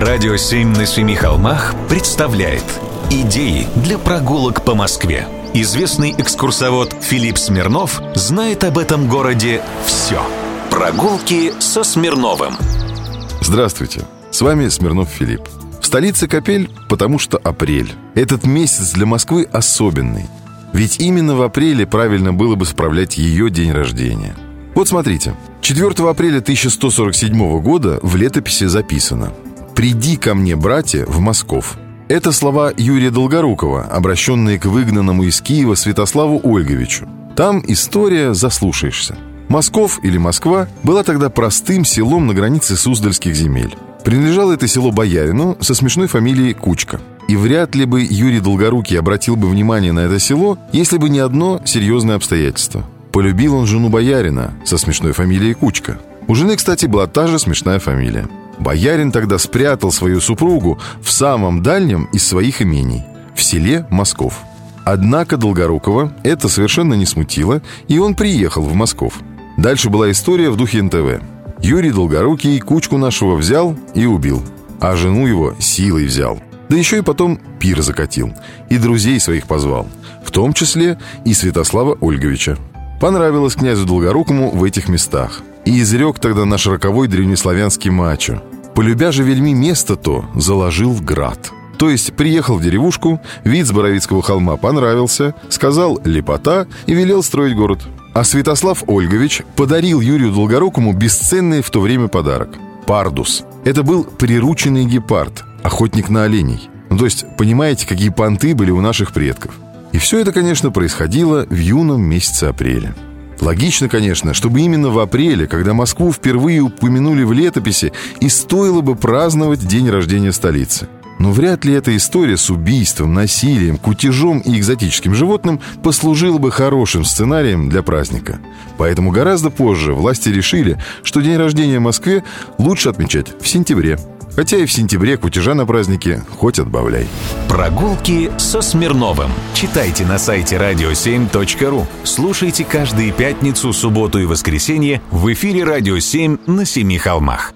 Радио «Семь на семи холмах» представляет Идеи для прогулок по Москве Известный экскурсовод Филипп Смирнов знает об этом городе все Прогулки со Смирновым. Здравствуйте, с вами Смирнов Филипп. В столице Капель, потому что апрель. Этот месяц для Москвы особенный. Ведь именно в апреле правильно было бы справлять ее день рождения. Вот смотрите, 4 апреля 1147 года в летописи записано «Приди ко мне, братья, в Москов». Это слова Юрия Долгорукова, обращенные к выгнанному из Киева Святославу Ольговичу. Там история заслушаешься. Москов или Москва была тогда простым селом на границе Суздальских земель. Принадлежало это село боярину со смешной фамилией Кучка. И вряд ли бы Юрий Долгорукий обратил бы внимание на это село, если бы не одно серьезное обстоятельство. Полюбил он жену боярина со смешной фамилией Кучка. У жены, кстати, была та же смешная фамилия. Боярин тогда спрятал свою супругу в самом дальнем из своих имений, в селе Москов. Однако Долгорукова это совершенно не смутило, и он приехал в Москов. Дальше была история в духе НТВ. Юрий Долгорукий кучку нашего взял и убил, а жену его силой взял. Да еще и потом пир закатил, и друзей своих позвал, в том числе и Святослава Ольговича. Понравилось князю Долгорукому в этих местах. И изрек тогда наш роковой древнеславянский мачо. Полюбя же вельми место то, заложил в град. То есть приехал в деревушку, вид с Боровицкого холма понравился, сказал «лепота» и велел строить город. А Святослав Ольгович подарил Юрию Долгорукому бесценный в то время подарок – пардус. Это был прирученный гепард, охотник на оленей. Ну, то есть, понимаете, какие понты были у наших предков. И все это, конечно, происходило в юном месяце апреля. Логично, конечно, чтобы именно в апреле, когда Москву впервые упомянули в летописи, и стоило бы праздновать день рождения столицы. Но вряд ли эта история с убийством, насилием, кутежом и экзотическим животным послужила бы хорошим сценарием для праздника. Поэтому гораздо позже власти решили, что день рождения в Москве лучше отмечать в сентябре. Хотя и в сентябре кутежа на празднике хоть отбавляй. Прогулки со Смирновым. Читайте на сайте radio7.ru. Слушайте каждые пятницу, субботу и воскресенье в эфире «Радио 7» на Семи холмах.